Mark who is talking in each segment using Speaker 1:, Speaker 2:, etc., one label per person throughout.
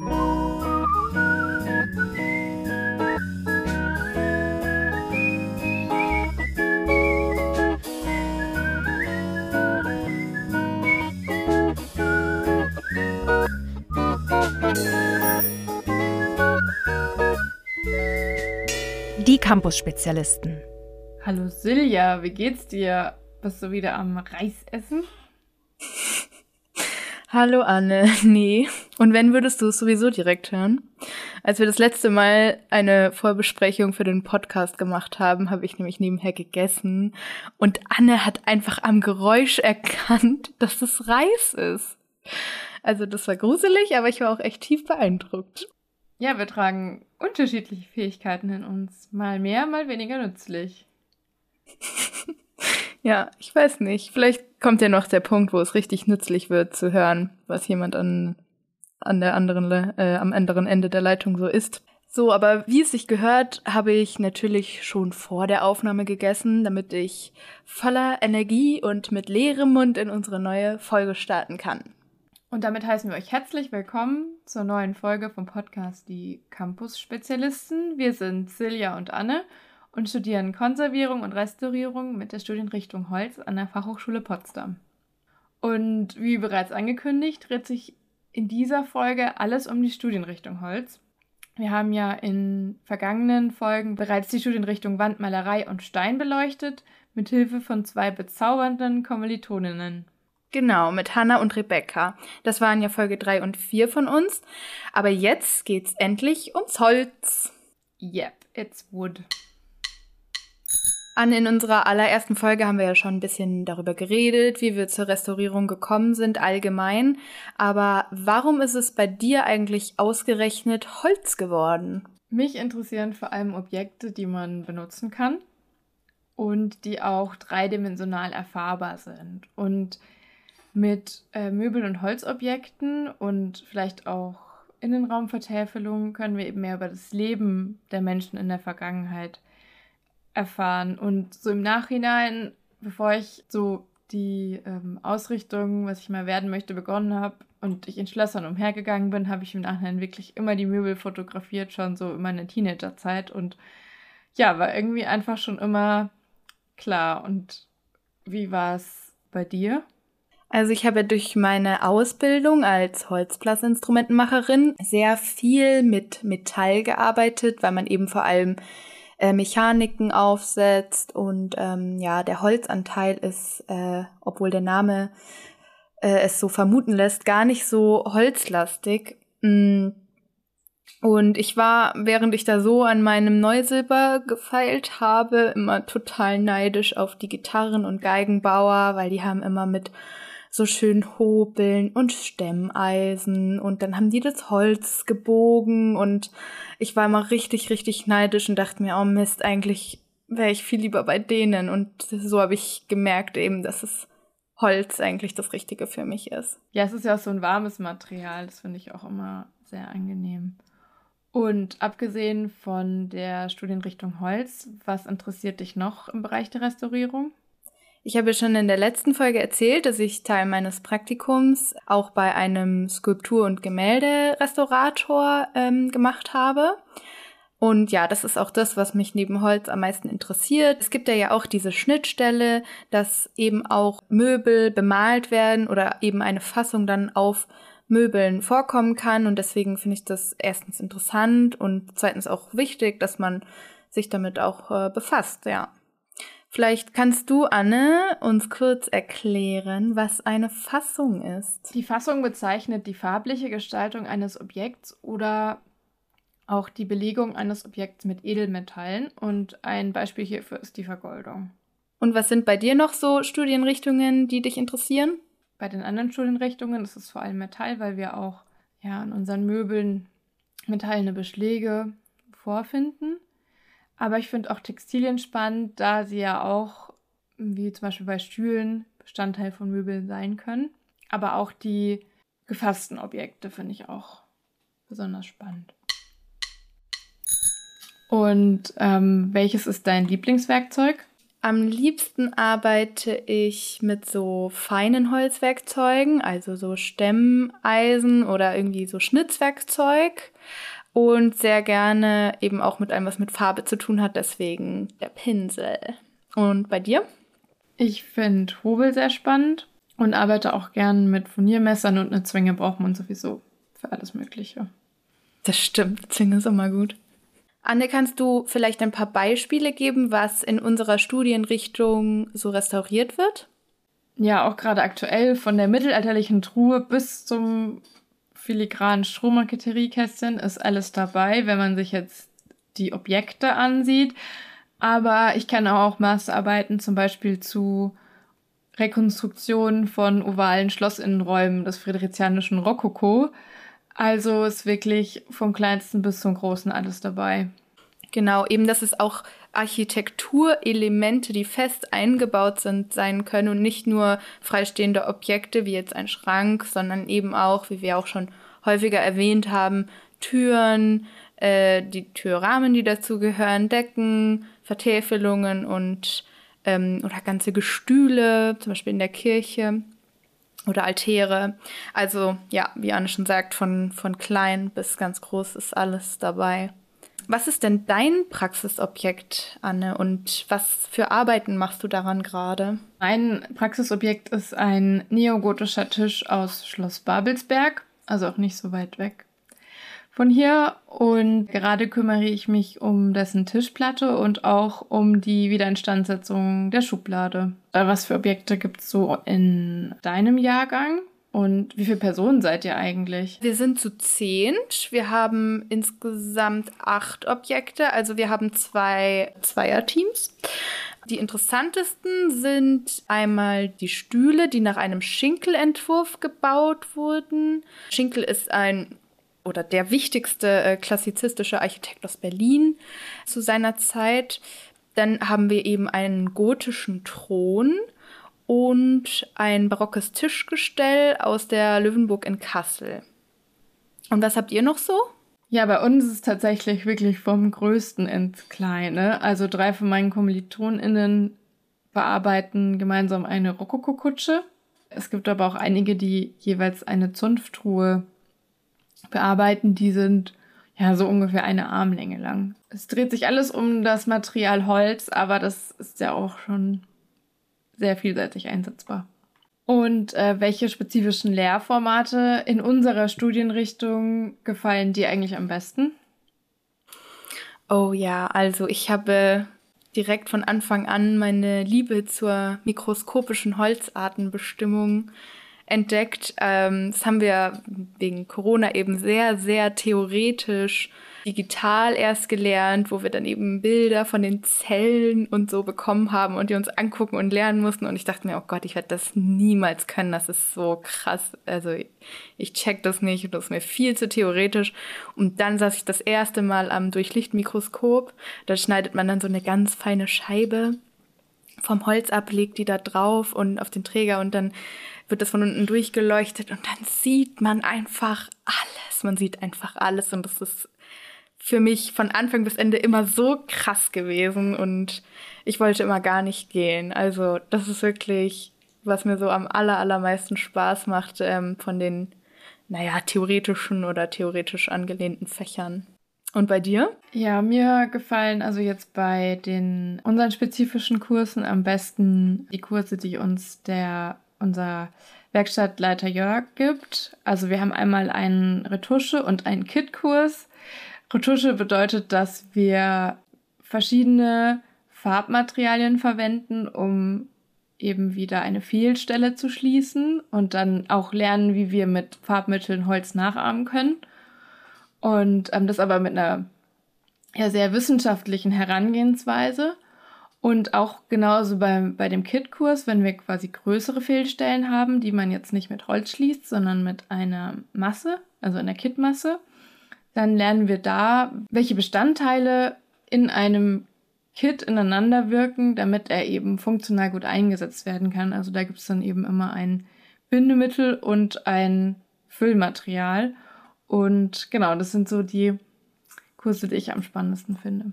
Speaker 1: Die Campus-Spezialisten.
Speaker 2: Hallo Silja, wie geht's dir? Bist du wieder am Reisessen?
Speaker 3: Hallo Anne, nee. Und wenn würdest du es sowieso direkt hören? Als wir das letzte Mal eine Vorbesprechung für den Podcast gemacht haben, habe ich nämlich nebenher gegessen und Anne hat einfach am Geräusch erkannt, dass es Reis ist. Also das war gruselig, aber ich war auch echt tief beeindruckt.
Speaker 2: Ja, wir tragen unterschiedliche Fähigkeiten in uns. Mal mehr, mal weniger nützlich.
Speaker 3: ja, ich weiß nicht. Vielleicht kommt ja noch der Punkt, wo es richtig nützlich wird zu hören, was jemand an, an der anderen, äh, am anderen Ende der Leitung so ist. So, aber wie es sich gehört, habe ich natürlich schon vor der Aufnahme gegessen, damit ich voller Energie und mit leerem Mund in unsere neue Folge starten kann.
Speaker 2: Und damit heißen wir euch herzlich willkommen zur neuen Folge vom Podcast Die Campus-Spezialisten. Wir sind Silja und Anne und studieren Konservierung und Restaurierung mit der Studienrichtung Holz an der Fachhochschule Potsdam. Und wie bereits angekündigt, dreht sich in dieser Folge alles um die Studienrichtung Holz. Wir haben ja in vergangenen Folgen bereits die Studienrichtung Wandmalerei und Stein beleuchtet, mit Hilfe von zwei bezaubernden Kommilitoninnen.
Speaker 3: Genau, mit Hannah und Rebecca. Das waren ja Folge 3 und 4 von uns. Aber jetzt geht's endlich ums Holz.
Speaker 2: Yep, it's wood.
Speaker 3: An in unserer allerersten Folge haben wir ja schon ein bisschen darüber geredet, wie wir zur Restaurierung gekommen sind allgemein. Aber warum ist es bei dir eigentlich ausgerechnet Holz geworden?
Speaker 2: Mich interessieren vor allem Objekte, die man benutzen kann und die auch dreidimensional erfahrbar sind. Und mit äh, Möbel- und Holzobjekten und vielleicht auch Innenraumvertäfelung können wir eben mehr über das Leben der Menschen in der Vergangenheit erfahren. Und so im Nachhinein, bevor ich so die ähm, Ausrichtung, was ich mal werden möchte, begonnen habe und ich in Schlössern umhergegangen bin, habe ich im Nachhinein wirklich immer die Möbel fotografiert, schon so in meiner Teenagerzeit. Und ja, war irgendwie einfach schon immer klar. Und wie war es bei dir?
Speaker 3: Also ich habe durch meine Ausbildung als Holzblasinstrumentenmacherin sehr viel mit Metall gearbeitet, weil man eben vor allem äh, Mechaniken aufsetzt und ähm, ja, der Holzanteil ist, äh, obwohl der Name äh, es so vermuten lässt, gar nicht so holzlastig. Mm. Und ich war, während ich da so an meinem Neusilber gefeilt habe, immer total neidisch auf die Gitarren- und Geigenbauer, weil die haben immer mit so schön Hobeln und Stemmeisen und dann haben die das Holz gebogen und ich war immer richtig, richtig neidisch und dachte mir, oh Mist, eigentlich wäre ich viel lieber bei denen und so habe ich gemerkt eben, dass es Holz eigentlich das Richtige für mich ist.
Speaker 2: Ja, es ist ja auch so ein warmes Material, das finde ich auch immer sehr angenehm. Und abgesehen von der Studienrichtung Holz, was interessiert dich noch im Bereich der Restaurierung?
Speaker 3: Ich habe schon in der letzten Folge erzählt, dass ich Teil meines Praktikums auch bei einem Skulptur- und Gemälderestaurator ähm, gemacht habe. Und ja, das ist auch das, was mich neben Holz am meisten interessiert. Es gibt ja auch diese Schnittstelle, dass eben auch Möbel bemalt werden oder eben eine Fassung dann auf Möbeln vorkommen kann. Und deswegen finde ich das erstens interessant und zweitens auch wichtig, dass man sich damit auch äh, befasst, ja. Vielleicht kannst du, Anne, uns kurz erklären, was eine Fassung ist.
Speaker 2: Die Fassung bezeichnet die farbliche Gestaltung eines Objekts oder auch die Belegung eines Objekts mit Edelmetallen und ein Beispiel hierfür ist die Vergoldung.
Speaker 3: Und was sind bei dir noch so Studienrichtungen, die dich interessieren?
Speaker 2: Bei den anderen Studienrichtungen ist es vor allem Metall, weil wir auch ja an unseren Möbeln metallene Beschläge vorfinden. Aber ich finde auch Textilien spannend, da sie ja auch, wie zum Beispiel bei Stühlen, Bestandteil von Möbeln sein können. Aber auch die gefassten Objekte finde ich auch besonders spannend. Und ähm, welches ist dein Lieblingswerkzeug?
Speaker 3: Am liebsten arbeite ich mit so feinen Holzwerkzeugen, also so Stemmeisen oder irgendwie so Schnitzwerkzeug. Und sehr gerne eben auch mit allem, was mit Farbe zu tun hat, deswegen der Pinsel. Und bei dir?
Speaker 2: Ich finde Hobel sehr spannend und arbeite auch gern mit Furniermessern und eine Zwinge braucht man sowieso für alles Mögliche.
Speaker 3: Das stimmt, Zwinge ist immer gut. Anne, kannst du vielleicht ein paar Beispiele geben, was in unserer Studienrichtung so restauriert wird?
Speaker 2: Ja, auch gerade aktuell von der mittelalterlichen Truhe bis zum filigranen Strohmarketeriekästchen ist alles dabei, wenn man sich jetzt die Objekte ansieht. Aber ich kenne auch Masterarbeiten zum Beispiel zu Rekonstruktionen von ovalen Schlossinnenräumen des friedrichianischen Rokoko. Also ist wirklich vom kleinsten bis zum großen alles dabei.
Speaker 3: Genau, eben, dass es auch Architekturelemente, die fest eingebaut sind, sein können und nicht nur freistehende Objekte wie jetzt ein Schrank, sondern eben auch, wie wir auch schon häufiger erwähnt haben, Türen, äh, die Türrahmen, die dazu gehören, Decken, Vertäfelungen und ähm, oder ganze Gestühle, zum Beispiel in der Kirche oder Altäre. Also ja, wie Anne schon sagt, von, von klein bis ganz groß ist alles dabei. Was ist denn dein Praxisobjekt, Anne, und was für Arbeiten machst du daran gerade?
Speaker 2: Mein Praxisobjekt ist ein neogotischer Tisch aus Schloss Babelsberg, also auch nicht so weit weg von hier. Und gerade kümmere ich mich um dessen Tischplatte und auch um die Wiederinstandsetzung der Schublade. Was für Objekte gibt es so in deinem Jahrgang? Und wie viele Personen seid ihr eigentlich?
Speaker 3: Wir sind zu zehnt. Wir haben insgesamt acht Objekte. Also wir haben zwei Zweierteams. Die interessantesten sind einmal die Stühle, die nach einem Schinkelentwurf gebaut wurden. Schinkel ist ein oder der wichtigste äh, klassizistische Architekt aus Berlin zu seiner Zeit. Dann haben wir eben einen gotischen Thron und ein barockes Tischgestell aus der Löwenburg in Kassel. Und was habt ihr noch so?
Speaker 2: Ja, bei uns ist es tatsächlich wirklich vom Größten ins Kleine. Also drei von meinen KommilitonInnen bearbeiten gemeinsam eine Rokokokutsche. Es gibt aber auch einige, die jeweils eine Zunfttruhe bearbeiten. Die sind ja so ungefähr eine Armlänge lang. Es dreht sich alles um das Material Holz, aber das ist ja auch schon sehr vielseitig einsetzbar. Und äh, welche spezifischen Lehrformate in unserer Studienrichtung gefallen dir eigentlich am besten?
Speaker 3: Oh ja, also ich habe direkt von Anfang an meine Liebe zur mikroskopischen Holzartenbestimmung entdeckt. Ähm, das haben wir wegen Corona eben sehr, sehr theoretisch digital erst gelernt, wo wir dann eben Bilder von den Zellen und so bekommen haben und die uns angucken und lernen mussten. Und ich dachte mir, oh Gott, ich werde das niemals können. Das ist so krass. Also ich check das nicht und das ist mir viel zu theoretisch. Und dann saß ich das erste Mal am Durchlichtmikroskop. Da schneidet man dann so eine ganz feine Scheibe vom Holz ab, legt die da drauf und auf den Träger und dann wird das von unten durchgeleuchtet und dann sieht man einfach alles. Man sieht einfach alles und das ist für mich von Anfang bis Ende immer so krass gewesen und ich wollte immer gar nicht gehen. Also das ist wirklich, was mir so am aller, allermeisten Spaß macht ähm, von den, naja, theoretischen oder theoretisch angelehnten Fächern. Und bei dir?
Speaker 2: Ja, mir gefallen also jetzt bei den unseren spezifischen Kursen am besten die Kurse, die uns der unser Werkstattleiter Jörg gibt. Also wir haben einmal einen Retusche und einen Kit-Kurs. Retusche bedeutet, dass wir verschiedene Farbmaterialien verwenden, um eben wieder eine Fehlstelle zu schließen und dann auch lernen, wie wir mit Farbmitteln Holz nachahmen können. Und ähm, das aber mit einer ja, sehr wissenschaftlichen Herangehensweise. Und auch genauso bei, bei dem Kit-Kurs, wenn wir quasi größere Fehlstellen haben, die man jetzt nicht mit Holz schließt, sondern mit einer Masse, also einer Kitmasse, dann lernen wir da, welche Bestandteile in einem Kit ineinander wirken, damit er eben funktional gut eingesetzt werden kann. Also da gibt es dann eben immer ein Bindemittel und ein Füllmaterial. Und genau, das sind so die Kurse, die ich am spannendsten finde.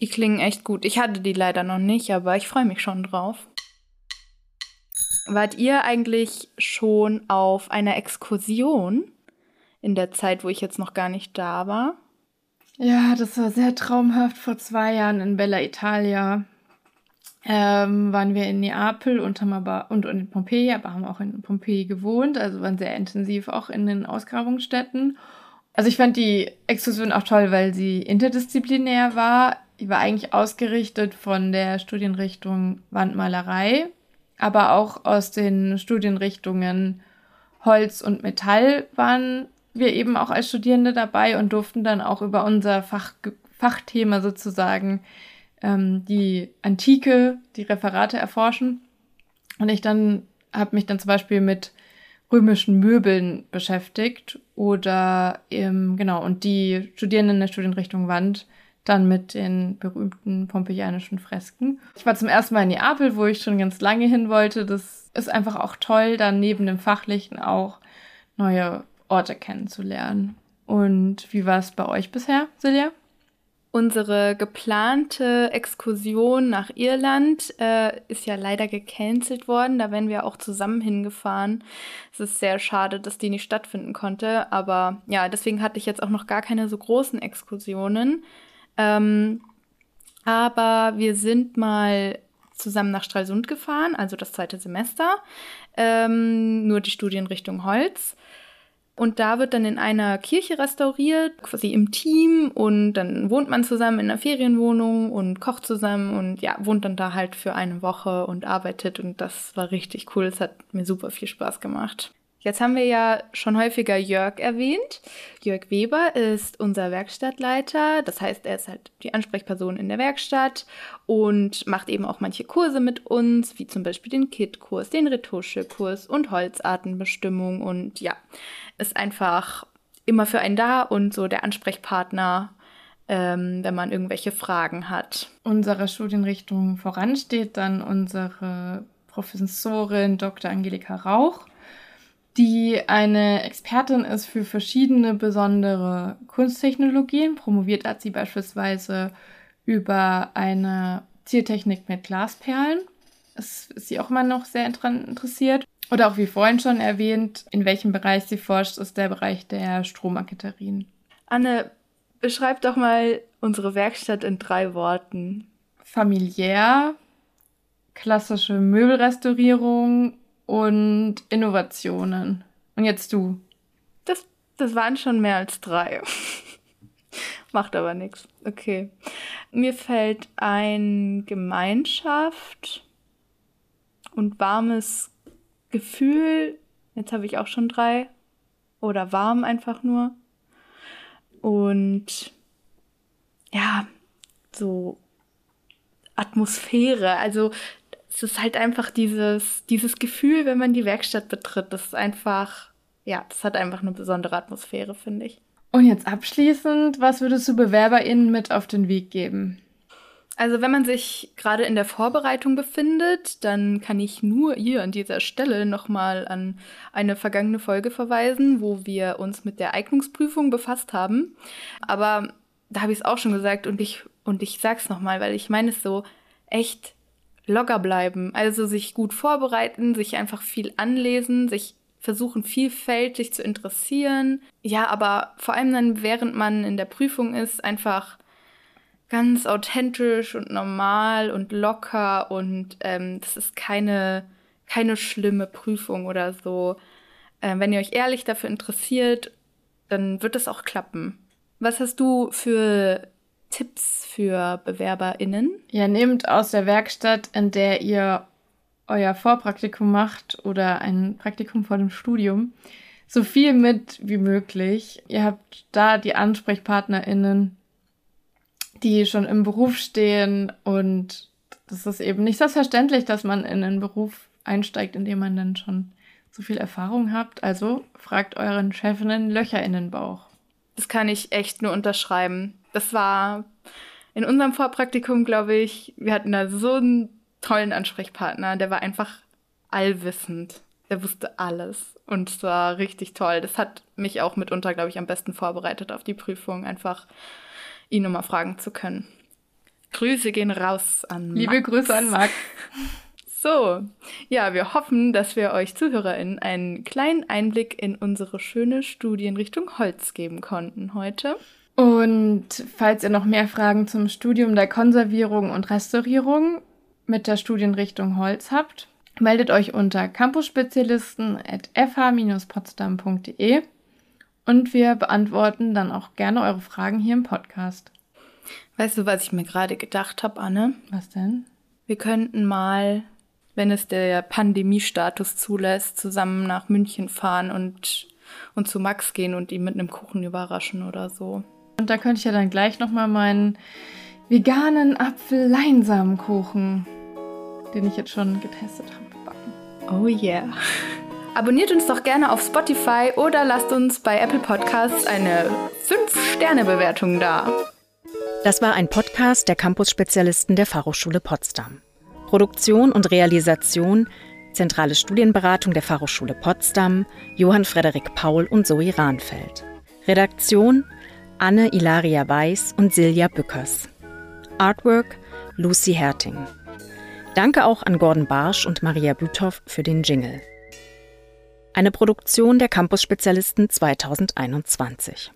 Speaker 3: Die klingen echt gut. Ich hatte die leider noch nicht, aber ich freue mich schon drauf. Wart ihr eigentlich schon auf einer Exkursion in der Zeit, wo ich jetzt noch gar nicht da war?
Speaker 2: Ja, das war sehr traumhaft. Vor zwei Jahren in Bella Italia ähm, waren wir in Neapel und haben aber und, und in Pompeji, aber haben auch in Pompeji gewohnt, also waren sehr intensiv auch in den Ausgrabungsstätten. Also ich fand die Exkursion auch toll, weil sie interdisziplinär war. Die war eigentlich ausgerichtet von der Studienrichtung Wandmalerei, aber auch aus den Studienrichtungen Holz und Metall waren wir eben auch als Studierende dabei und durften dann auch über unser Fach, Fachthema sozusagen ähm, die Antike, die Referate erforschen. Und ich dann habe mich dann zum Beispiel mit römischen Möbeln beschäftigt oder ähm, genau und die Studierenden der Studienrichtung Wand dann mit den berühmten pompeianischen Fresken. Ich war zum ersten Mal in Neapel, wo ich schon ganz lange hin wollte. Das ist einfach auch toll, dann neben dem Fachlichen auch neue Orte kennenzulernen. Und wie war es bei euch bisher, Silja?
Speaker 3: Unsere geplante Exkursion nach Irland äh, ist ja leider gecancelt worden. Da wären wir auch zusammen hingefahren. Es ist sehr schade, dass die nicht stattfinden konnte. Aber ja, deswegen hatte ich jetzt auch noch gar keine so großen Exkursionen. Ähm, aber wir sind mal zusammen nach Stralsund gefahren, also das zweite Semester. Ähm, nur die Studienrichtung Holz. Und da wird dann in einer Kirche restauriert, quasi im Team. Und dann wohnt man zusammen in einer Ferienwohnung und kocht zusammen und ja, wohnt dann da halt für eine Woche und arbeitet. Und das war richtig cool. Es hat mir super viel Spaß gemacht. Jetzt haben wir ja schon häufiger Jörg erwähnt. Jörg Weber ist unser Werkstattleiter. Das heißt, er ist halt die Ansprechperson in der Werkstatt und macht eben auch manche Kurse mit uns, wie zum Beispiel den Kit-Kurs, den Retuschekurs und Holzartenbestimmung und ja, ist einfach immer für einen da und so der Ansprechpartner, ähm, wenn man irgendwelche Fragen hat.
Speaker 2: Unsere Studienrichtung voransteht dann unsere Professorin Dr. Angelika Rauch die eine Expertin ist für verschiedene besondere Kunsttechnologien. Promoviert hat sie beispielsweise über eine Ziertechnik mit Glasperlen. Das ist sie auch immer noch sehr interessiert. Oder auch wie vorhin schon erwähnt, in welchem Bereich sie forscht, ist der Bereich der Stromaketterien.
Speaker 3: Anne, beschreib doch mal unsere Werkstatt in drei Worten.
Speaker 2: Familiär, klassische Möbelrestaurierung und Innovationen. Und jetzt du.
Speaker 3: Das, das waren schon mehr als drei. Macht aber nichts. Okay. Mir fällt ein Gemeinschaft und warmes Gefühl. Jetzt habe ich auch schon drei. Oder warm einfach nur. Und ja, so Atmosphäre. Also es ist halt einfach dieses, dieses Gefühl, wenn man die Werkstatt betritt. Das ist einfach, ja, das hat einfach eine besondere Atmosphäre, finde ich.
Speaker 2: Und jetzt abschließend, was würdest du BewerberInnen mit auf den Weg geben?
Speaker 3: Also wenn man sich gerade in der Vorbereitung befindet, dann kann ich nur hier an dieser Stelle nochmal an eine vergangene Folge verweisen, wo wir uns mit der Eignungsprüfung befasst haben. Aber da habe ich es auch schon gesagt und ich, und ich sag's nochmal, weil ich meine es so echt locker bleiben. Also sich gut vorbereiten, sich einfach viel anlesen, sich versuchen vielfältig zu interessieren. Ja, aber vor allem dann, während man in der Prüfung ist, einfach ganz authentisch und normal und locker und ähm, das ist keine, keine schlimme Prüfung oder so. Äh, wenn ihr euch ehrlich dafür interessiert, dann wird es auch klappen. Was hast du für Tipps für BewerberInnen?
Speaker 2: Ja, nehmt aus der Werkstatt, in der ihr euer Vorpraktikum macht oder ein Praktikum vor dem Studium, so viel mit wie möglich. Ihr habt da die AnsprechpartnerInnen, die schon im Beruf stehen und das ist eben nicht selbstverständlich, dass man in einen Beruf einsteigt, in dem man dann schon so viel Erfahrung habt. Also fragt euren Chefinnen Löcher in den Bauch.
Speaker 3: Das kann ich echt nur unterschreiben das war in unserem Vorpraktikum, glaube ich, wir hatten da so einen tollen Ansprechpartner, der war einfach allwissend. Der wusste alles und es war richtig toll. Das hat mich auch mitunter, glaube ich, am besten vorbereitet auf die Prüfung, einfach ihn nochmal fragen zu können. Grüße gehen raus an
Speaker 2: Liebe
Speaker 3: Max.
Speaker 2: Grüße an Max.
Speaker 3: So, ja, wir hoffen, dass wir euch ZuhörerInnen einen kleinen Einblick in unsere schöne Studienrichtung Holz geben konnten heute.
Speaker 2: Und falls ihr noch mehr Fragen zum Studium der Konservierung und Restaurierung mit der Studienrichtung Holz habt, meldet euch unter campusspezialisten.fh-potsdam.de und wir beantworten dann auch gerne eure Fragen hier im Podcast.
Speaker 3: Weißt du, was ich mir gerade gedacht habe, Anne?
Speaker 2: Was denn?
Speaker 3: Wir könnten mal, wenn es der Pandemiestatus zulässt, zusammen nach München fahren und, und zu Max gehen und ihn mit einem Kuchen überraschen oder so.
Speaker 2: Und da könnte ich ja dann gleich nochmal meinen veganen Apfel-Leinsamenkuchen, den ich jetzt schon getestet habe, backen.
Speaker 3: Oh yeah. Abonniert uns doch gerne auf Spotify oder lasst uns bei Apple Podcasts eine 5-Sterne-Bewertung da.
Speaker 1: Das war ein Podcast der Campus-Spezialisten der Fachhochschule Potsdam. Produktion und Realisation, zentrale Studienberatung der Fachhochschule Potsdam, Johann Frederik Paul und Zoe Rahnfeld. Redaktion Anne Ilaria Weiß und Silja Bückers. Artwork Lucy Herting. Danke auch an Gordon Barsch und Maria Büthoff für den Jingle. Eine Produktion der Campus-Spezialisten 2021.